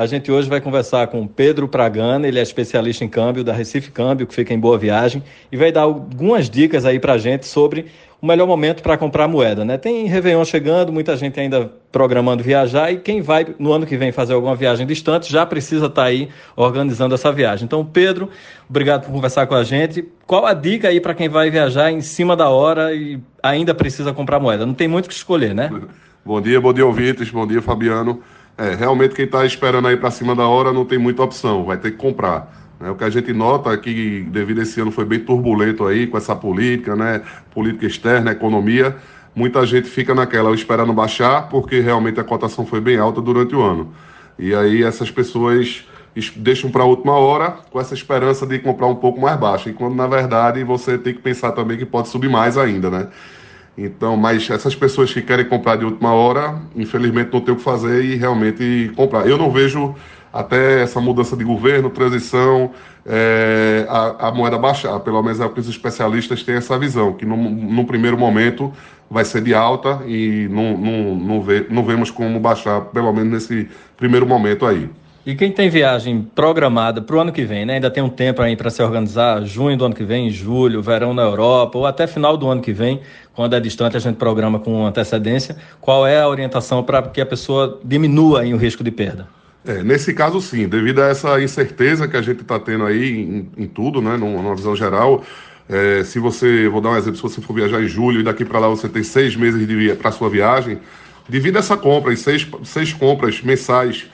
A gente hoje vai conversar com Pedro Pragana, ele é especialista em câmbio da Recife Câmbio, que fica em Boa Viagem, e vai dar algumas dicas aí pra gente sobre o melhor momento para comprar moeda, né? Tem Réveillon chegando, muita gente ainda programando viajar e quem vai no ano que vem fazer alguma viagem distante já precisa estar tá aí organizando essa viagem. Então, Pedro, obrigado por conversar com a gente. Qual a dica aí para quem vai viajar em cima da hora e ainda precisa comprar moeda? Não tem muito o que escolher, né? Bom dia, bom dia ouvintes, bom dia Fabiano. É, realmente quem está esperando aí para cima da hora não tem muita opção, vai ter que comprar. Né? O que a gente nota é que, devido a esse ano foi bem turbulento aí com essa política, né? Política externa, economia, muita gente fica naquela esperando baixar, porque realmente a cotação foi bem alta durante o ano. E aí essas pessoas deixam para a última hora com essa esperança de comprar um pouco mais baixo. E quando na verdade você tem que pensar também que pode subir mais ainda, né? Então, mas essas pessoas que querem comprar de última hora, infelizmente não tem o que fazer e realmente comprar. Eu não vejo até essa mudança de governo, transição, é, a, a, moeda baixar. Pelo menos é o que os especialistas têm essa visão, que num primeiro momento vai ser de alta e não, não, não, vê, não vemos como baixar, pelo menos nesse primeiro momento aí. E quem tem viagem programada para o ano que vem, né? ainda tem um tempo aí para se organizar, junho do ano que vem, julho, verão na Europa, ou até final do ano que vem, quando é distante a gente programa com antecedência. Qual é a orientação para que a pessoa diminua aí o risco de perda? É, nesse caso, sim, devido a essa incerteza que a gente está tendo aí em, em, tudo, né, numa visão geral, é, se você, vou dar um exemplo, se você for viajar em julho e daqui para lá você tem seis meses para sua viagem, divida essa compra em seis, seis compras mensais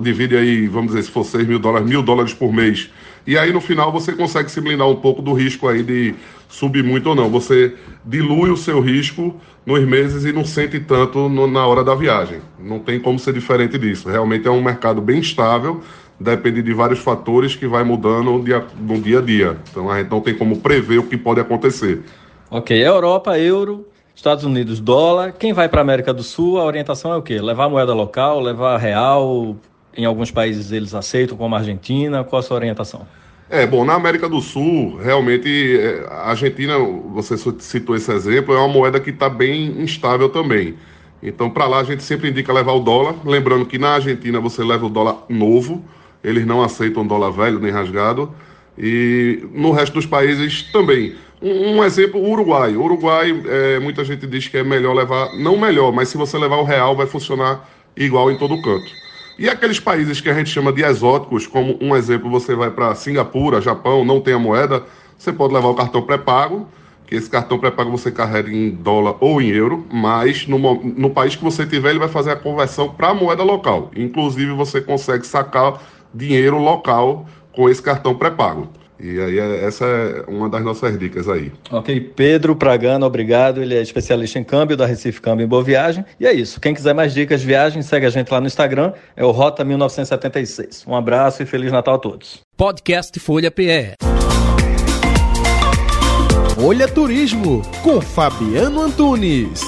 divide aí, vamos dizer, se for 6 mil dólares, mil dólares por mês. E aí no final você consegue se blindar um pouco do risco aí de subir muito ou não. Você dilui o seu risco nos meses e não sente tanto no, na hora da viagem. Não tem como ser diferente disso. Realmente é um mercado bem estável, depende de vários fatores que vai mudando no dia, no dia a dia. Então a gente não tem como prever o que pode acontecer. Ok, Europa, euro, Estados Unidos, dólar. Quem vai para a América do Sul, a orientação é o quê? Levar moeda local, levar real? Em alguns países eles aceitam, como a Argentina. Qual a sua orientação? É, bom, na América do Sul, realmente, é, a Argentina, você citou esse exemplo, é uma moeda que está bem instável também. Então, para lá, a gente sempre indica levar o dólar. Lembrando que na Argentina você leva o dólar novo, eles não aceitam dólar velho nem rasgado. E no resto dos países também. Um, um exemplo, o Uruguai. O Uruguai, é, muita gente diz que é melhor levar, não melhor, mas se você levar o real, vai funcionar igual em todo canto. E aqueles países que a gente chama de exóticos, como um exemplo, você vai para Singapura, Japão, não tem a moeda, você pode levar o cartão pré-pago, que esse cartão pré-pago você carrega em dólar ou em euro, mas no, no país que você tiver, ele vai fazer a conversão para a moeda local. Inclusive, você consegue sacar dinheiro local com esse cartão pré-pago. E aí, é, essa é uma das nossas dicas aí. Ok, Pedro Pragano, obrigado. Ele é especialista em câmbio da Recife Câmbio em Boa Viagem. E é isso. Quem quiser mais dicas de viagem, segue a gente lá no Instagram. É o Rota 1976. Um abraço e Feliz Natal a todos. Podcast Folha PE. Folha Turismo, com Fabiano Antunes.